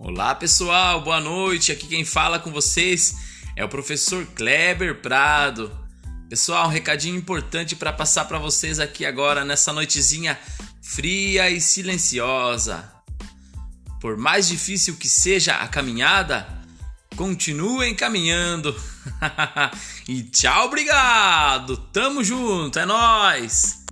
Olá pessoal, boa noite. Aqui quem fala com vocês é o professor Kleber Prado. Pessoal, um recadinho importante para passar para vocês aqui agora nessa noitezinha fria e silenciosa. Por mais difícil que seja a caminhada, continuem caminhando. e tchau, obrigado. Tamo junto, é nós.